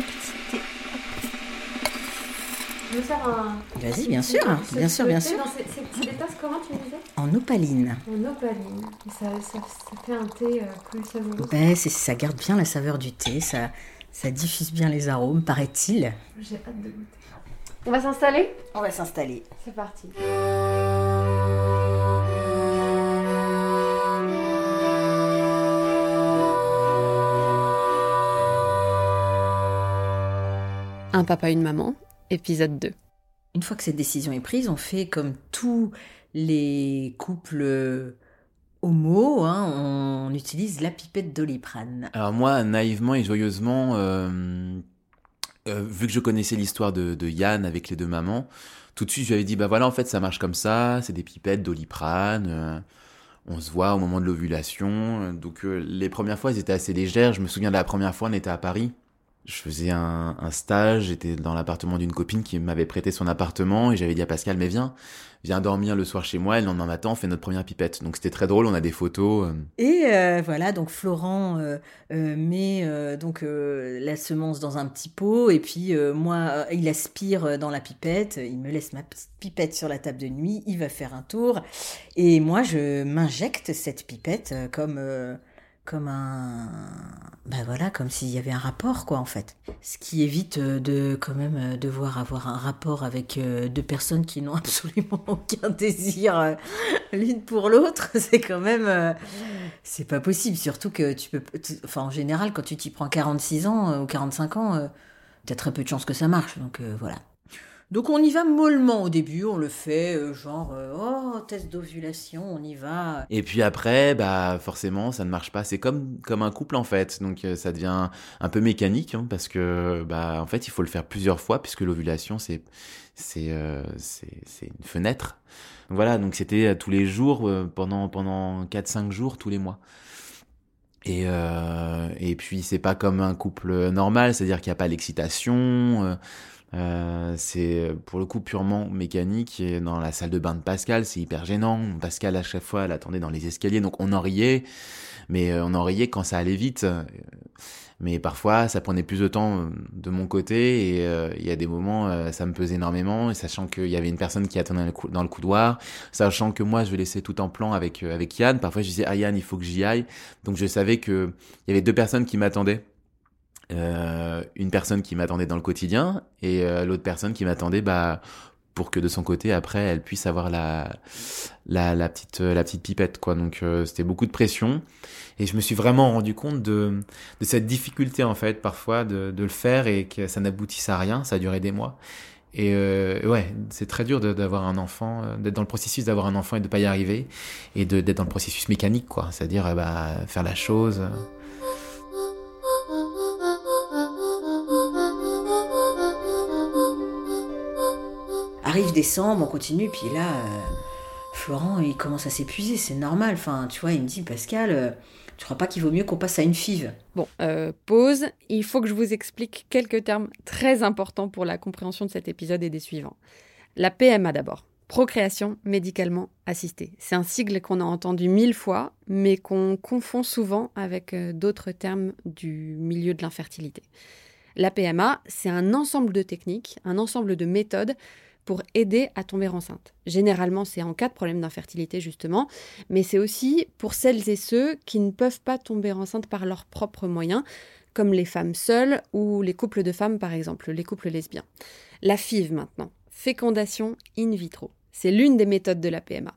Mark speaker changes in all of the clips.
Speaker 1: petit thé.
Speaker 2: Je veux faire un.
Speaker 1: Vas-y, bien sûr, bien sûr, bien sûr.
Speaker 2: Dans ces, ces petites tasses, comment tu disais?
Speaker 1: En opaline.
Speaker 2: En opaline. Ça, ça, ça fait un thé euh, plus savoureux.
Speaker 1: Ben, ça garde bien la saveur du thé, ça, ça diffuse bien les arômes, paraît-il.
Speaker 2: J'ai hâte de goûter. On va s'installer?
Speaker 1: On va s'installer.
Speaker 2: C'est parti.
Speaker 3: Un papa, une maman, épisode 2.
Speaker 1: Une fois que cette décision est prise, on fait comme tous les couples homo, hein, on utilise la pipette doliprane.
Speaker 4: Alors moi, naïvement et joyeusement, euh, euh, vu que je connaissais l'histoire de, de Yann avec les deux mamans, tout de suite je lui avais dit, bah voilà, en fait ça marche comme ça, c'est des pipettes doliprane, euh, on se voit au moment de l'ovulation. Donc euh, les premières fois, elles étaient assez légères. Je me souviens de la première fois, on était à Paris. Je faisais un, un stage, j'étais dans l'appartement d'une copine qui m'avait prêté son appartement et j'avais dit à Pascal, mais viens, viens dormir le soir chez moi et le lendemain matin, on fait notre première pipette. Donc c'était très drôle, on a des photos. euh,
Speaker 1: Et euh, voilà, donc Florent euh, euh, met euh, donc euh, la semence dans un petit pot et puis moi, il aspire dans la pipette, il me laisse ma pipette sur la table de nuit, il va faire un tour et moi je m'injecte cette pipette comme comme un ben voilà comme s'il y avait un rapport quoi en fait. Ce qui évite euh, de quand même euh, devoir avoir un rapport avec euh, deux personnes qui n'ont absolument aucun désir l'une pour l'autre c'est quand même c'est pas possible. Surtout que tu peux enfin en général quand tu t'y prends 46 ans ou 45 ans t'as très peu de chances que ça marche. Donc voilà donc on y va mollement au début on le fait euh, genre euh, oh test d'ovulation on y va
Speaker 4: Et puis après, bah forcément, ça ne marche pas. C'est comme comme un couple en fait, donc euh, ça devient un peu mécanique hein, parce que bah en fait, il faut le faire plusieurs fois puisque l'ovulation c'est c'est c'est une fenêtre. Voilà, donc c'était tous les jours pendant pendant 4 5 jours tous les mois. Et et puis c'est pas comme un couple normal, c'est-à-dire qu'il n'y a pas l'excitation. Euh, euh, c'est pour le coup purement mécanique et dans la salle de bain de Pascal c'est hyper gênant. Pascal à chaque fois elle attendait dans les escaliers donc on en riait mais euh, on en riait quand ça allait vite. Euh, mais parfois ça prenait plus de temps euh, de mon côté et euh, il y a des moments euh, ça me pesait énormément. Et sachant qu'il y avait une personne qui attendait dans le couloir sachant que moi je laissais tout en plan avec euh, avec Yann parfois je disais ah Yann il faut que j'y aille donc je savais que il y avait deux personnes qui m'attendaient euh, une personne qui m'attendait dans le quotidien et euh, l'autre personne qui m'attendait bah pour que de son côté après elle puisse avoir la la, la petite euh, la petite pipette quoi. Donc euh, c'était beaucoup de pression. Et je me suis vraiment rendu compte de de cette difficulté en fait parfois de de le faire et que ça n'aboutisse à rien. Ça a duré des mois. Et euh, ouais c'est très dur d'avoir un enfant euh, d'être dans le processus d'avoir un enfant et de pas y arriver et d'être dans le processus mécanique quoi. C'est-à-dire euh, bah faire la chose
Speaker 1: Arrive décembre, on continue, puis là, euh, Florent, il commence à s'épuiser, c'est normal. Enfin, tu vois, il me dit, Pascal, euh, tu crois pas qu'il vaut mieux qu'on passe à une five
Speaker 3: Bon, euh, pause. Il faut que je vous explique quelques termes très importants pour la compréhension de cet épisode et des suivants. La PMA d'abord. Procréation médicalement assistée. C'est un sigle qu'on a entendu mille fois, mais qu'on confond souvent avec d'autres termes du milieu de l'infertilité. La PMA, c'est un ensemble de techniques, un ensemble de méthodes pour aider à tomber enceinte. Généralement, c'est en cas de problème d'infertilité, justement, mais c'est aussi pour celles et ceux qui ne peuvent pas tomber enceinte par leurs propres moyens, comme les femmes seules ou les couples de femmes, par exemple, les couples lesbiens. La FIV maintenant, fécondation in vitro. C'est l'une des méthodes de la PMA.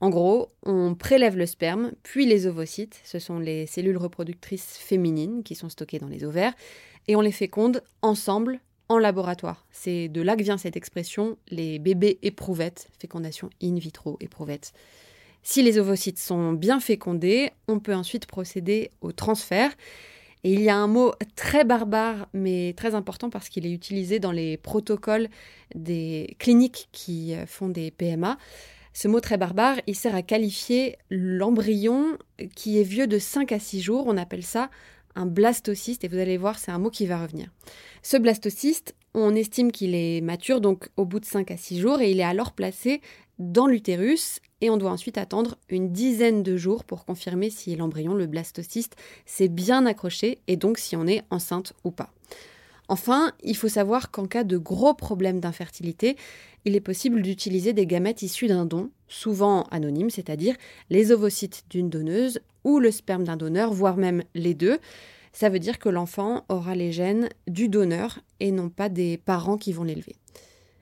Speaker 3: En gros, on prélève le sperme, puis les ovocytes, ce sont les cellules reproductrices féminines qui sont stockées dans les ovaires, et on les féconde ensemble en laboratoire. C'est de là que vient cette expression, les bébés éprouvettes, fécondation in vitro éprouvette. Si les ovocytes sont bien fécondés, on peut ensuite procéder au transfert. Et il y a un mot très barbare, mais très important parce qu'il est utilisé dans les protocoles des cliniques qui euh, font des PMA. Ce mot très barbare, il sert à qualifier l'embryon qui est vieux de 5 à 6 jours. On appelle ça un blastocyste, et vous allez voir, c'est un mot qui va revenir. Ce blastocyste, on estime qu'il est mature donc au bout de 5 à 6 jours, et il est alors placé dans l'utérus, et on doit ensuite attendre une dizaine de jours pour confirmer si l'embryon, le blastocyste, s'est bien accroché, et donc si on est enceinte ou pas. Enfin, il faut savoir qu'en cas de gros problèmes d'infertilité, il est possible d'utiliser des gamètes issus d'un don, souvent anonyme, c'est-à-dire les ovocytes d'une donneuse ou le sperme d'un donneur, voire même les deux. Ça veut dire que l'enfant aura les gènes du donneur et non pas des parents qui vont l'élever.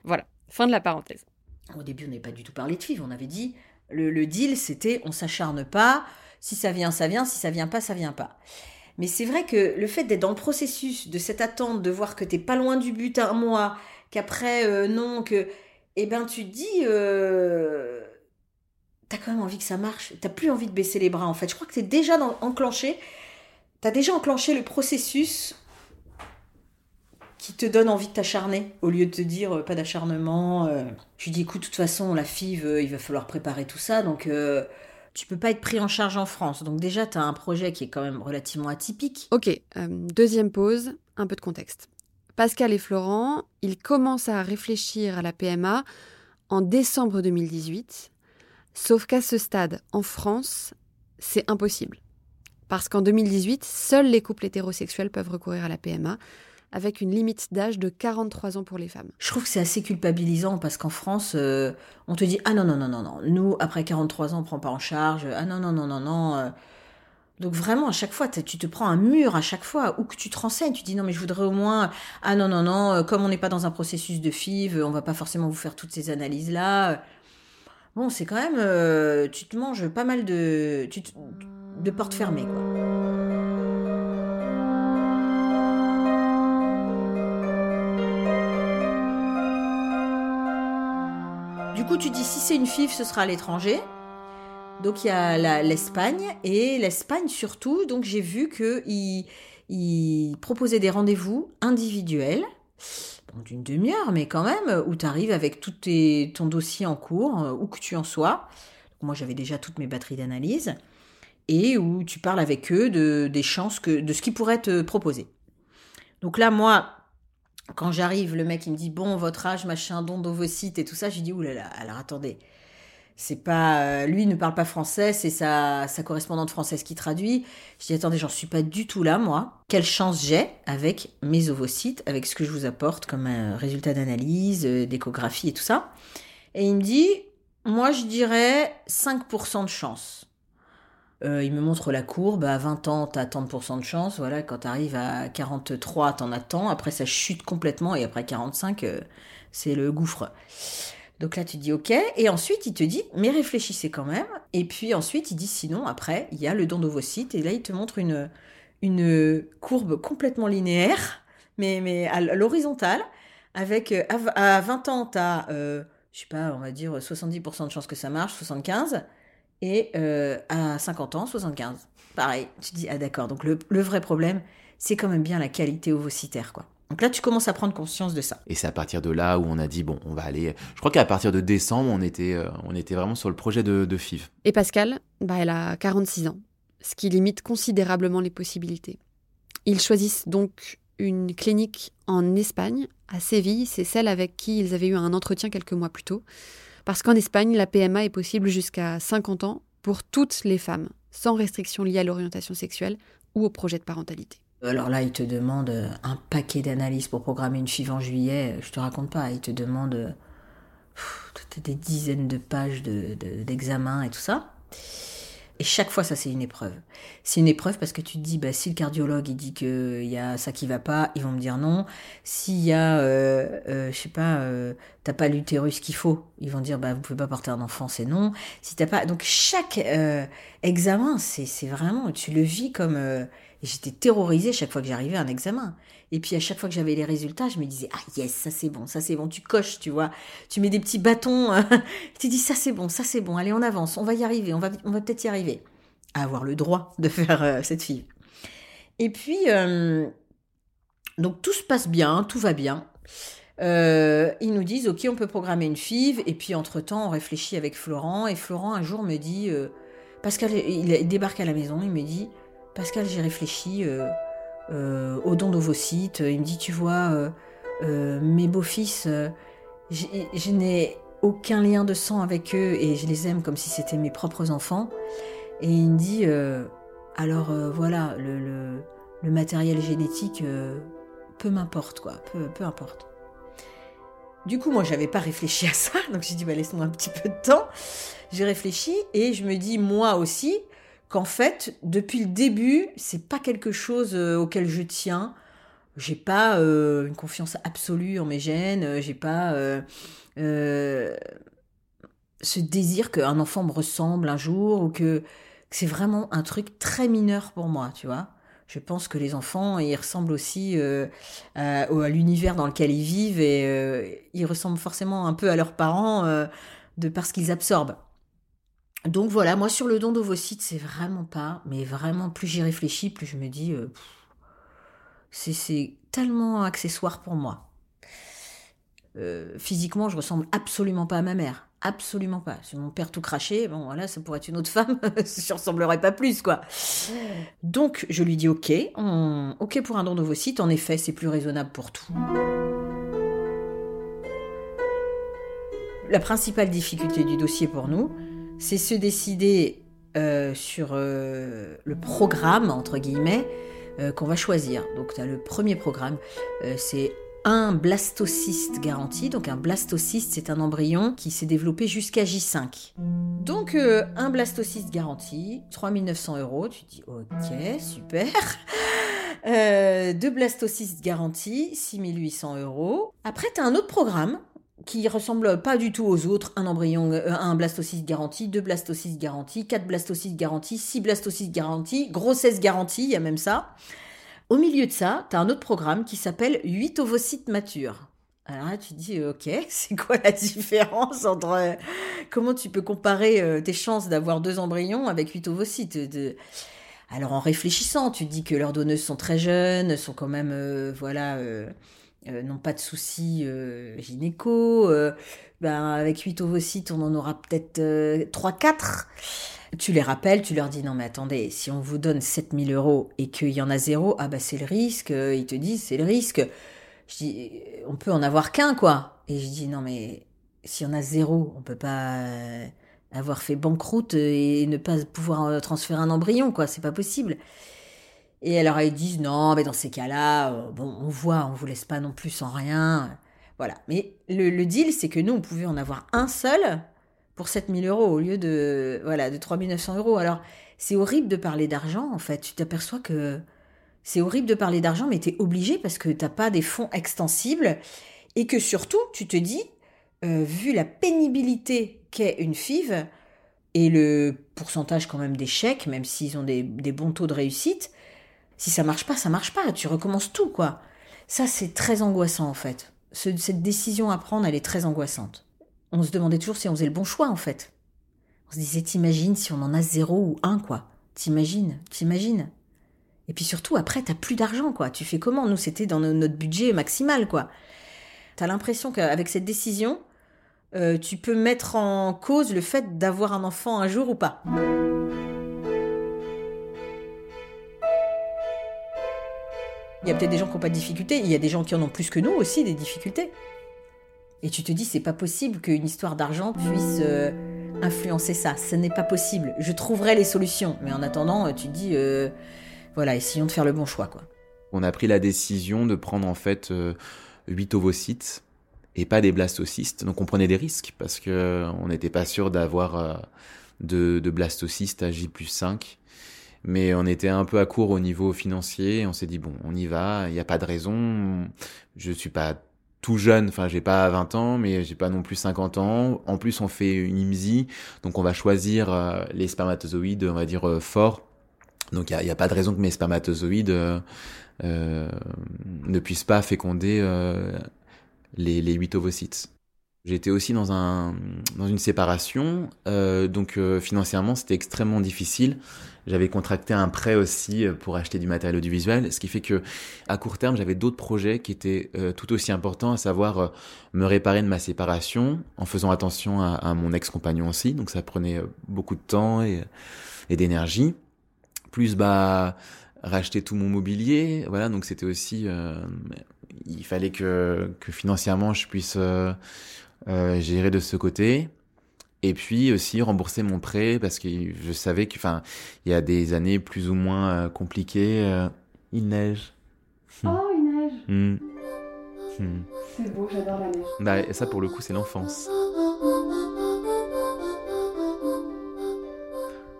Speaker 3: Voilà, fin de la parenthèse.
Speaker 1: Au début, on n'avait pas du tout parlé de FIV, on avait dit le, deal, c'était on s'acharne pas, si ça vient, ça vient, si ça vient pas, ça vient pas. Mais c'est vrai que le fait d'être dans le processus de cette attente, de voir que t'es pas loin du but un mois, qu'après euh, non, que eh ben tu te dis euh, t'as quand même envie que ça marche, t'as plus envie de baisser les bras en fait. Je crois que t'es déjà dans, enclenché, t'as déjà enclenché le processus qui te donne envie de t'acharner au lieu de te dire euh, pas d'acharnement. Euh. Je dis écoute, de toute façon la FIV, il va falloir préparer tout ça donc tu peux pas être pris en charge en France. Donc déjà, tu as un projet qui est quand même relativement atypique.
Speaker 3: Ok, euh, deuxième pause, un peu de contexte. Pascal et Florent, ils commencent à réfléchir à la PMA en décembre 2018, sauf qu'à ce stade, en France, c'est impossible. Parce qu'en 2018, seuls les couples hétérosexuels peuvent recourir à la PMA, avec une limite d'âge de 43 ans pour les femmes.
Speaker 1: Je trouve que c'est assez culpabilisant parce qu'en France, euh, on te dit ah non non non non non, nous après 43 ans on prend pas en charge, ah non non non non non. Euh. Donc vraiment à chaque fois tu te prends un mur à chaque fois ou que tu te renseignes, tu dis non mais je voudrais au moins ah non non non euh, comme on n'est pas dans un processus de FIV, on va pas forcément vous faire toutes ces analyses là. Bon c'est quand même tu te manges pas mal de de portes fermées quoi. coup, tu dis si c'est une FIF, ce sera à l'étranger. Donc il y a l'Espagne et l'Espagne surtout. Donc j'ai vu que il, proposait des rendez-vous individuels, d'une demi-heure, mais quand même, où tu arrives avec tout ton dossier en cours, euh, où que tu en sois. moi j'avais déjà toutes mes batteries d'analyse et où tu parles avec eux de, des chances que, de ce qu'ils pourraient te proposer. Donc là, moi, quand j'arrive, le mec il me dit bon votre âge, machin, don d'ovocytes et tout ça. J'ai dit oulala, alors attendez, c'est pas euh, lui ne parle pas français, c'est sa, sa correspondante française qui traduit. Je dis attendez, j'en suis pas du tout là moi. Quelle chance j'ai avec mes ovocytes, avec ce que je vous apporte comme un résultat d'analyse, euh, d'échographie et tout ça. Et il me dit moi je dirais 5% de chance. Euh, il me montre la courbe. À 20 ans, tu as tant de chance. Voilà, quand tu arrives à 43, tu en as tant. Après, ça chute complètement. Et après 45, euh, c'est le gouffre. Donc là, tu dis OK. Et ensuite, il te dit, mais réfléchissez quand même. Et puis ensuite, il dit, sinon, après, il y a le don d'ovocytes. Et là, il te montre une, une courbe complètement linéaire, mais, mais à l'horizontale. Avec, euh, à 20 ans, tu as, je sais pas, on va dire 70% de chance que ça marche, 75 et euh, à 50 ans, 75. Pareil, tu dis, ah d'accord, donc le, vrai problème, c'est quand même bien la qualité ovocytaire, quoi. Donc là, tu commences à prendre conscience de ça.
Speaker 4: Et c'est à partir de là où on a dit, bon, on va aller... Je crois qu'à partir de décembre, on était, euh, on était vraiment sur le projet de, de FIV.
Speaker 3: Et Pascal, bah, elle a 46 ans, ce qui limite considérablement les possibilités. Ils choisissent donc une clinique en Espagne, à Séville, c'est celle avec qui ils avaient eu un entretien quelques mois plus tôt. Parce qu'en Espagne, la PMA est possible jusqu'à 50 ans pour toutes les femmes, sans restriction liée à l'orientation sexuelle ou au projet de parentalité.
Speaker 1: Alors là, il te demande un paquet d'analyses pour programmer une FIV en juillet. Je te raconte pas. Il te demande des dizaines de pages d'examens de, et tout ça. Et chaque fois, ça, c'est une épreuve. C'est une épreuve parce que tu te dis, bah, si le cardiologue, il dit qu'il y a ça qui va pas, ils vont me dire non. S'il y a, euh, euh, je sais pas, euh, t'as pas l'utérus qu'il faut, ils vont dire, bah, vous pouvez pas porter un enfant, c'est non. Si t'as pas, donc chaque euh, examen, c'est vraiment, tu le vis comme, j'étais terrorisée chaque fois que j'arrivais à un examen. Et puis à chaque fois que j'avais les résultats, je me disais ah yes, ça c'est bon, ça c'est bon. Tu coches, tu vois. Tu mets des petits bâtons. tu dis ça c'est bon, ça c'est bon. Allez, on avance, on va y arriver, on va, on va peut-être y arriver. À avoir le droit de faire euh, cette fille. Et puis euh, donc tout se passe bien, tout va bien. Euh, ils nous disent ok, on peut programmer une FIV. Et puis entre temps, on réfléchit avec Florent. Et Florent un jour me dit Pascal, il, débarque à la maison, il me dit Pascal, j'ai réfléchi euh, au don d'ovocytes. Il me dit, tu vois, euh, euh, mes beaux-fils, je n'ai aucun lien de sang avec eux et je les aime comme si c'était mes propres enfants. Et il me dit, alors voilà, le, matériel génétique peu m'importe quoi, peu, peu importe. Du coup, moi, j'avais pas réfléchi à ça, donc j'ai dit, bah, laisse-moi un petit peu de temps. J'ai réfléchi et je me dis, moi aussi, qu'en fait, depuis le début, c'est pas quelque chose euh, auquel je tiens. J'ai pas euh, une confiance absolue en mes gènes, euh, j'ai pas ce désir qu'un enfant me ressemble un jour ou que, c'est vraiment un truc très mineur pour moi, tu vois je pense que les enfants, ils ressemblent aussi euh, à, l'univers dans lequel ils vivent et ils ressemblent forcément un peu à leurs parents de parce qu'ils absorbent. Donc voilà, moi sur le don d'ovocytes, c'est vraiment pas, mais vraiment plus j'y réfléchis, plus je me dis, c'est tellement accessoire pour moi. physiquement, je ressemble absolument pas à ma mère. Absolument pas. Si mon père tout craché, bon voilà, ça pourrait être une autre femme, je ressemblerais pas plus, quoi. Donc je lui dis ok, ok pour un don d'ovocytes, en effet c'est plus raisonnable pour tout. La principale difficulté du dossier pour nous, c'est se décider euh, sur euh, le programme, entre guillemets, euh, qu'on va choisir. Donc tu as le premier programme, c'est un blastocyste garanti. Donc un blastocyste, c'est un embryon qui s'est développé jusqu'à J5. Donc un blastocyste garanti, 3900 euros. Tu dis ok, super. Deux blastocystes garantis, 6800 euros. Après, tu as un autre programme qui ressemble pas du tout aux autres, un embryon, euh, un blastocyste garanti, deux blastocystes garantis, quatre blastocystes garantis, six blastocystes garantis, grossesse garantie, il y a même ça. Au milieu de ça, tu as un autre programme qui s'appelle 8 ovocytes matures. Alors là, tu te dis, ok, c'est quoi la différence entre... Euh, comment tu peux comparer euh, tes chances d'avoir deux embryons avec 8 ovocytes de... Alors en réfléchissant, tu te dis que leurs donneuses sont très jeunes, sont quand même, euh, n'ont pas de soucis gynéco. ben, avec 8 ovocytes, on en aura peut-être 3-4. Tu les rappelles, tu leur dis non mais attendez, si on vous donne 7000 euros et qu'il y en a zéro, ah bah c'est le risque, ils te disent c'est le risque. Je dis, on peut en avoir qu'un quoi. Et je dis non mais s'il y en a zéro, on peut pas euh, avoir fait banqueroute et ne pas pouvoir euh, transférer un embryon quoi, c'est pas possible. Et alors ils disent non mais dans ces cas-là, euh, bon on voit, on vous laisse pas non plus sans rien. Voilà. Mais le, deal c'est que nous on pouvait en avoir un seul pour 7000 euros au lieu de, voilà, de 3900 euros. Alors, c'est horrible de parler d'argent, en fait. Tu t'aperçois que c'est horrible de parler d'argent, mais tu es obligé parce que tu n'as pas des fonds extensibles et que surtout, tu te dis, euh, vu la pénibilité qu'est une FIV et le pourcentage quand même d'échecs, même s'ils ont des, bons taux de réussite, si ça marche pas, ça marche pas. Tu recommences tout, quoi. Ça, c'est très angoissant, en fait. cette décision à prendre, elle est très angoissante on se demandait toujours si on faisait le bon choix en fait. On se disait, t'imagines si on en a zéro ou un, quoi. T'imagines, t'imagines. Et puis surtout, après, t'as plus d'argent, quoi. Tu fais comment? Nous, c'était dans notre budget maximal, quoi. T'as l'impression qu'avec cette décision, euh, tu peux mettre en cause le fait d'avoir un enfant un jour ou pas. Il y a peut-être des gens qui n'ont pas de difficultés, il y a des gens qui en ont plus que nous aussi, des difficultés. Et tu te dis, c'est pas possible qu'une histoire d'argent puisse euh, influencer ça. Ce n'est pas possible. Je trouverai les solutions. Mais en attendant, tu te dis, euh, voilà, essayons de faire le bon choix, quoi.
Speaker 4: On a pris la décision de prendre en fait 8 euh, ovocytes et pas des blastocystes. Donc on prenait des risques parce que on n'était pas sûr d'avoir de, de blastocystes à J plus 5 mais on était un peu à court au niveau financier. On s'est dit bon, on y va, il n'y a pas de raison. Je suis pas tout jeune, enfin j'ai pas 20 ans, mais j'ai pas non plus 50 ans. En plus, on fait une IMSI, donc on va choisir euh, les spermatozoïdes, on va dire euh, forts. Donc il n'y a, pas de raison que mes spermatozoïdes euh, ne puissent pas féconder les, les 8 ovocytes. J'étais aussi dans, un, dans une séparation, donc financièrement c'était extrêmement difficile. J'avais contracté un prêt aussi euh, pour acheter du matériel audiovisuel, ce qui fait que à court terme, j'avais d'autres projets qui étaient euh, tout aussi importants, à savoir euh, me réparer de ma séparation en faisant attention à, mon ex-compagnon aussi. Donc ça prenait beaucoup de temps et, et d'énergie. Plus bah racheter tout mon mobilier, voilà. Donc c'était aussi, il fallait que, que financièrement je puisse gérer de ce côté. Et puis aussi rembourser mon prêt parce que je savais que, enfin, il y a des années plus ou moins euh, compliquées. Euh, il neige.
Speaker 2: Oh, il neige.
Speaker 4: Hmm. Hmm.
Speaker 2: C'est beau, j'adore la neige.
Speaker 4: Bah, et ça, pour le coup, c'est l'enfance.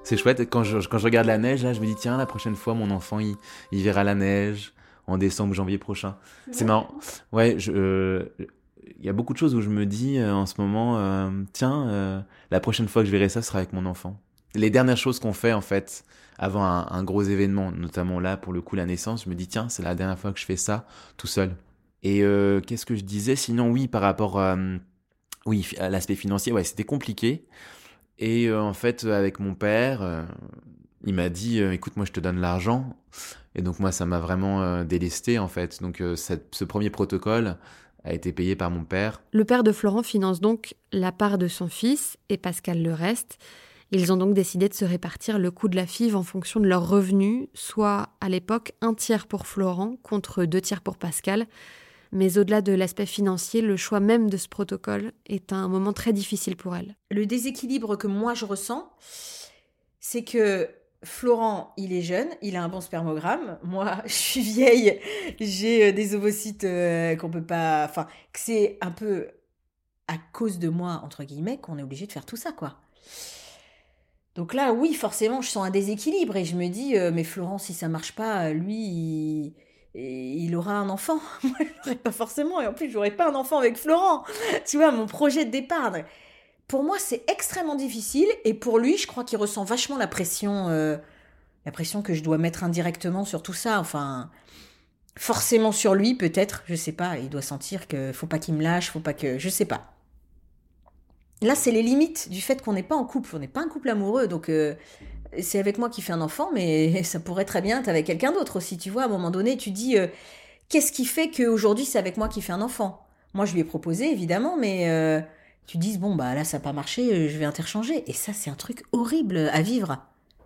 Speaker 4: C'est chouette, quand je, quand je regarde la neige, là, je me dis, tiens, la prochaine fois, mon enfant, il, il verra la neige en décembre, janvier prochain. C'est marrant. Ouais, je, euh, il y a beaucoup de choses où je me dis euh, en ce moment, euh, tiens, euh, la prochaine fois que je verrai ça, sera avec mon enfant. Les dernières choses qu'on fait, en fait, avant un, gros événement, notamment là, pour le coup, la naissance, je me dis, tiens, c'est la dernière fois que je fais ça tout seul. Et qu'est-ce que je disais? Sinon, oui, par rapport oui, à l'aspect financier, ouais, c'était compliqué. Et en fait, avec mon père, il m'a dit, écoute, moi, je te donne l'argent. Et donc, moi, ça m'a vraiment délesté, en fait. Donc, ce premier protocole a été payé par mon père.
Speaker 3: Le père de Florent finance donc la part de son fils et Pascal le reste. Ils ont donc décidé de se répartir le coût de la FIV en fonction de leurs revenus, soit à l'époque un tiers pour Florent contre deux tiers pour Pascal. Mais au-delà de l'aspect financier, le choix même de ce protocole est un moment très difficile pour elle.
Speaker 1: Le déséquilibre que moi je ressens, c'est que Florent, il est jeune, il a un bon spermogramme. Moi, je suis vieille, j'ai euh, des ovocytes euh, qu'on peut pas. Enfin, c'est un peu à cause de moi, entre guillemets, qu'on est obligé de faire tout ça, quoi. Donc là, oui, forcément, je sens un déséquilibre et je me dis, euh, mais Florent, si ça marche pas, lui, il, aura un enfant. Moi, je pas forcément. Et en plus, j'aurai pas un enfant avec Florent. Tu vois, mon projet de départ. Pour moi, c'est extrêmement difficile. Et pour lui, je crois qu'il ressent vachement la pression, euh, la pression que je dois mettre indirectement sur tout ça. Enfin, forcément sur lui, peut-être. Je sais pas. Il doit sentir que faut pas qu'il me lâche, faut pas que. Je sais pas. Là, c'est les limites du fait qu'on n'est pas en couple. On n'est pas un couple amoureux. Donc, euh, c'est avec moi qui fait un enfant, mais ça pourrait très bien être avec quelqu'un d'autre aussi. Tu vois, à un moment donné, tu dis euh, qu'est-ce qui fait qu'aujourd'hui, c'est avec moi qui fait un enfant? Moi, je lui ai proposé, évidemment, mais. Tu dises bon bah là ça n'a pas marché, euh, je vais interchanger et ça c'est un truc horrible à vivre.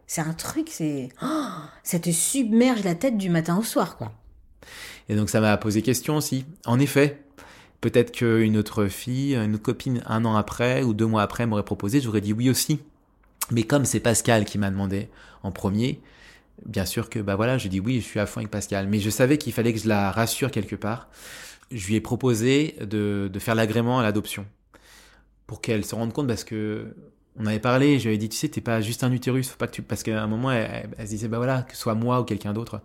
Speaker 1: C'est un truc c'est oh, ça te submerge la tête du matin au soir quoi.
Speaker 4: Et donc, ça m'a posé question aussi. En effet, peut-être qu'une autre fille, une autre copine, un an après ou deux mois après, m'aurait proposé, j'aurais dit oui aussi. Mais comme c'est Pascal qui m'a demandé en premier, bien sûr que bah voilà, je dis oui, je suis à fond avec Pascal. Mais je savais qu'il fallait que je la rassure quelque part. Je lui ai proposé de faire l'agrément à l'adoption pour qu'elle se rende compte parce que on avait parlé, je lui avais dit tu sais t'es pas juste un utérus, faut pas que tu parce qu'à un moment elle, elle- se disait bah voilà que ce soit moi ou quelqu'un d'autre.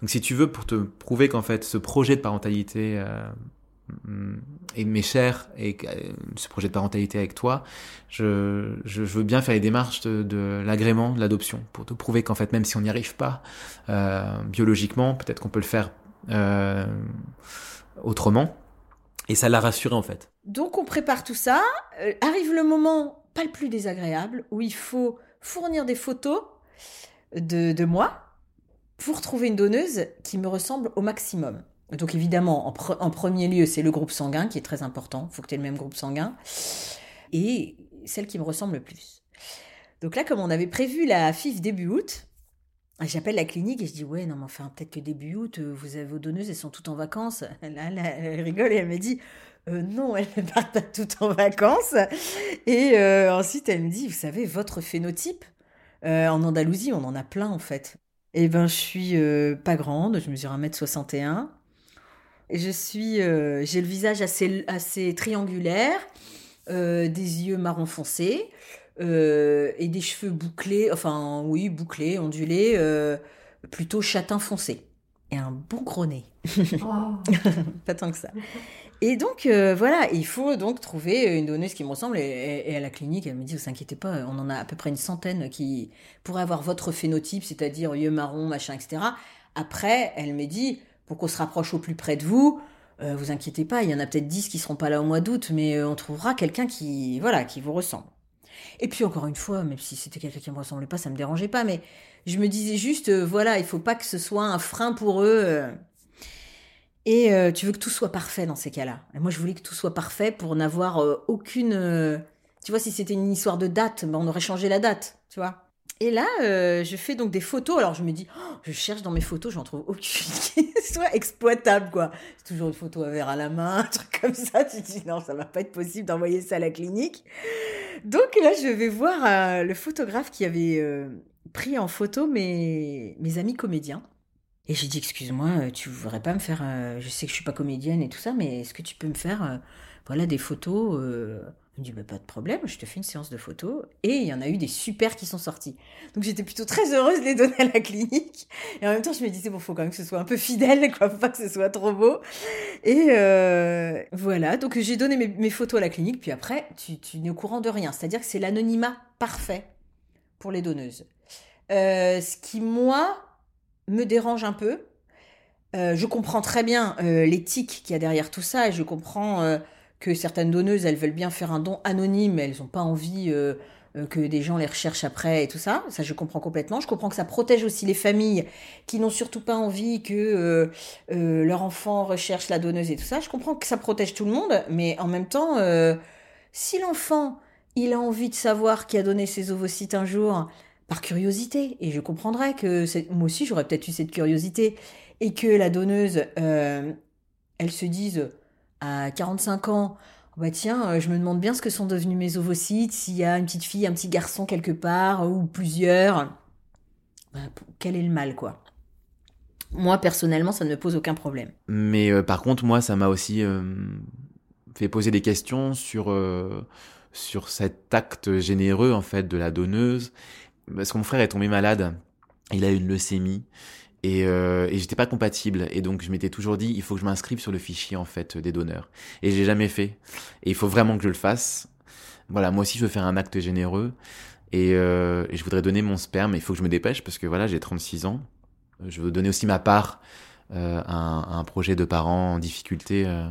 Speaker 4: Donc si tu veux pour te prouver qu'en fait ce projet de parentalité euh, mm, est mes chers et euh, ce projet de parentalité avec toi, je, je, je veux bien faire les démarches de, de l'agrément de l'adoption pour te prouver qu'en fait même si on n'y arrive pas euh, biologiquement, peut-être qu'on peut le faire euh, autrement. Et ça l'a rassuré en fait.
Speaker 1: Donc on prépare tout ça, Euh, arrive le moment pas le plus désagréable où il faut fournir des photos de, moi pour trouver une donneuse qui me ressemble au maximum. Donc évidemment, en, en premier lieu, c'est le groupe sanguin qui est très important. Il faut que tu aies le même groupe sanguin. Et celle qui me ressemble le plus. Donc là, comme on avait prévu la FIF début août, j'appelle la clinique et je dis Ouais, non, mais enfin, peut-être que début août, euh, vous avez vos donneuses, elles sont toutes en vacances. Là, elle rigole et elle me dit Euh, Non, elles ne partent pas toutes en vacances. Et euh, ensuite, elle me dit Vous savez, votre phénotype, en Andalousie, on en a plein en fait. Eh ben, je suis pas grande, je mesure 1m61. Et Je suis, j'ai le visage assez, assez triangulaire, des yeux marron foncé euh, et des cheveux bouclés, enfin oui, bouclés, ondulés, euh, plutôt châtain foncé. Et un bon gros nez.
Speaker 2: Oh.
Speaker 1: Pas tant que ça. Et donc, euh, voilà, il faut donc trouver une donneuse qui me ressemble. Et, à la clinique, elle me dit, vous inquiétez pas, on en a à peu près une centaine qui pourraient avoir votre phénotype, c'est-à-dire yeux marrons, machin, etc. Après, elle me dit, pour qu'on se rapproche au plus près de vous, euh, vous inquiétez pas, il y en a peut-être 10 qui seront pas là au mois d'août, mais euh, on trouvera quelqu'un qui, voilà, qui vous ressemble. Et puis encore une fois, même si c'était quelqu'un qui me ressemblait pas, ça me dérangeait pas, mais je me disais juste, euh, voilà, il faut pas que ce soit un frein pour eux. euh. Et euh, tu veux que tout soit parfait dans ces cas-là. Moi, je voulais que tout soit parfait pour n'avoir aucune. Tu vois, si c'était une histoire de date, ben, on aurait changé la date, tu vois. Et là, euh, je fais donc des photos. Alors, je me dis, oh, je cherche dans mes photos, j'en trouve aucune qui soit exploitable, quoi. C'est toujours une photo à verre à la main, un truc comme ça. Tu dis, non, ça va pas être possible d'envoyer ça à la clinique. Donc là, je vais voir euh, le photographe qui avait euh, pris en photo mes, amis comédiens. Et j'ai dit, excuse-moi, tu voudrais pas me faire, je sais que je suis pas comédienne et tout ça, mais est-ce que tu peux me faire, voilà, des photos Il me dit, bah, pas de problème, je te fais une séance de photos. Et il y en a eu des super qui sont sortis. Donc j'étais plutôt très heureuse de les donner à la clinique. Et en même temps, je me disais, bon, faut quand même que ce soit un peu fidèle, quoi, faut pas que ce soit trop beau. Et euh, voilà, donc j'ai donné mes, photos à la clinique, puis après, tu, tu n'es au courant de rien. C'est-à-dire que c'est l'anonymat parfait pour les donneuses. Euh, ce qui, moi, me dérange un peu. Euh, je comprends très bien l'éthique qu'il y a derrière tout ça et je comprends que certaines donneuses, elles veulent bien faire un don anonyme, elles n'ont pas envie euh, euh, que des gens les recherchent après et tout ça. Ça, je comprends complètement. Je comprends que ça protège aussi les familles qui n'ont surtout pas envie que euh, leur enfant recherche la donneuse et tout ça. Je comprends que ça protège tout le monde, mais en même temps, si l'enfant, il a envie de savoir qui a donné ses ovocytes un jour, par curiosité, et je comprendrais que moi aussi j'aurais peut-être eu cette curiosité, et que la donneuse, elle se dise à 45 ans, bah tiens, euh, je me demande bien ce que sont devenus mes ovocytes, s'il y a une petite fille, un petit garçon quelque part, ou plusieurs, Bah, quel est le mal quoi? Moi personnellement, ça ne me pose aucun problème.
Speaker 4: Mais euh, par contre, moi, ça m'a aussi euh, fait poser des questions sur, sur cet acte généreux, en fait, de la donneuse. Parce que mon frère est tombé malade. Il a une leucémie. Et, euh, et j'étais pas compatible. Et donc, je m'étais toujours dit, il faut que je m'inscrive sur le fichier, en fait, des donneurs. Et j'ai jamais fait. Et il faut vraiment que je le fasse. Voilà, moi aussi, je veux faire un acte généreux. Et, euh, je voudrais donner mon sperme. Il faut que je me dépêche parce que voilà, j'ai 36 ans. Je veux donner aussi ma part euh, à, un, projet de parents en difficulté. euh,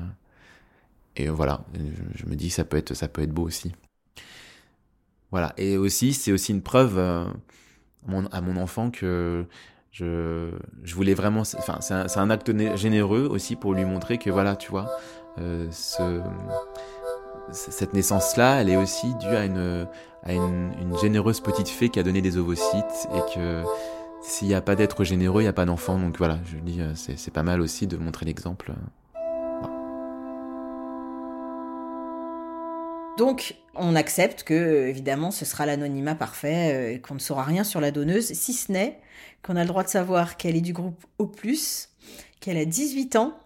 Speaker 4: et voilà, je, me dis ça peut être, ça peut être beau aussi. Voilà, et aussi, c'est aussi une preuve à mon enfant que je, je voulais vraiment. Enfin, c'est un, acte né- généreux aussi pour lui montrer que voilà, tu vois, euh, ce, cette naissance-là, elle est aussi due à une, à une, une généreuse petite fée qui a donné des ovocytes et que s'il n'y a pas d'être généreux, il n'y a pas d'enfant. Donc voilà, je dis, euh, c'est pas mal aussi de montrer l'exemple.
Speaker 1: Donc, on accepte que, euh, évidemment, ce sera l'anonymat parfait, euh, qu'on ne saura rien sur la donneuse, si ce n'est qu'on a le droit de savoir qu'elle est du groupe O+, qu'elle a 18 ans,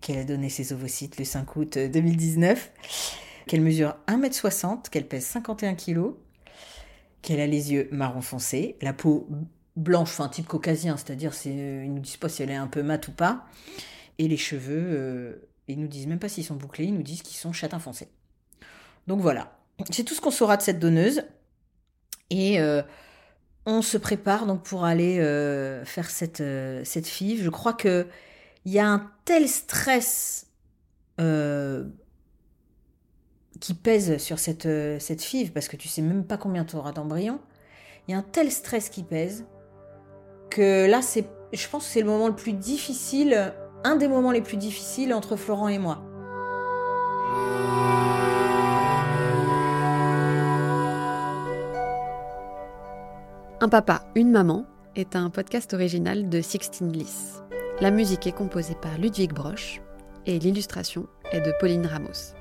Speaker 1: qu'elle a donné ses ovocytes le 5 août euh, 2019, qu'elle mesure 1m60, qu'elle pèse 51 kg, qu'elle a les yeux marron foncé, la peau blanche, enfin type caucasien, c'est-à-dire c'est, euh, ils nous disent pas si elle est un peu mate ou pas, et les cheveux, euh, ils nous disent même pas s'ils sont bouclés, ils nous disent qu'ils sont châtain foncé. Donc voilà, c'est tout ce qu'on saura de cette donneuse. Et euh, on se prépare donc pour aller euh, faire cette, euh. Je crois que il y a un tel stress euh, qui pèse sur cette, cette parce que tu sais même pas combien tu auras d'embryons. Il y a un tel stress qui pèse que là, je pense que c'est le moment le plus difficile, un des moments les plus difficiles entre Florent et moi.
Speaker 3: Un papa, une maman est un podcast original de Sixtine Bliss. La musique est composée par Ludwig Broch et l'illustration est de Pauline Ramos.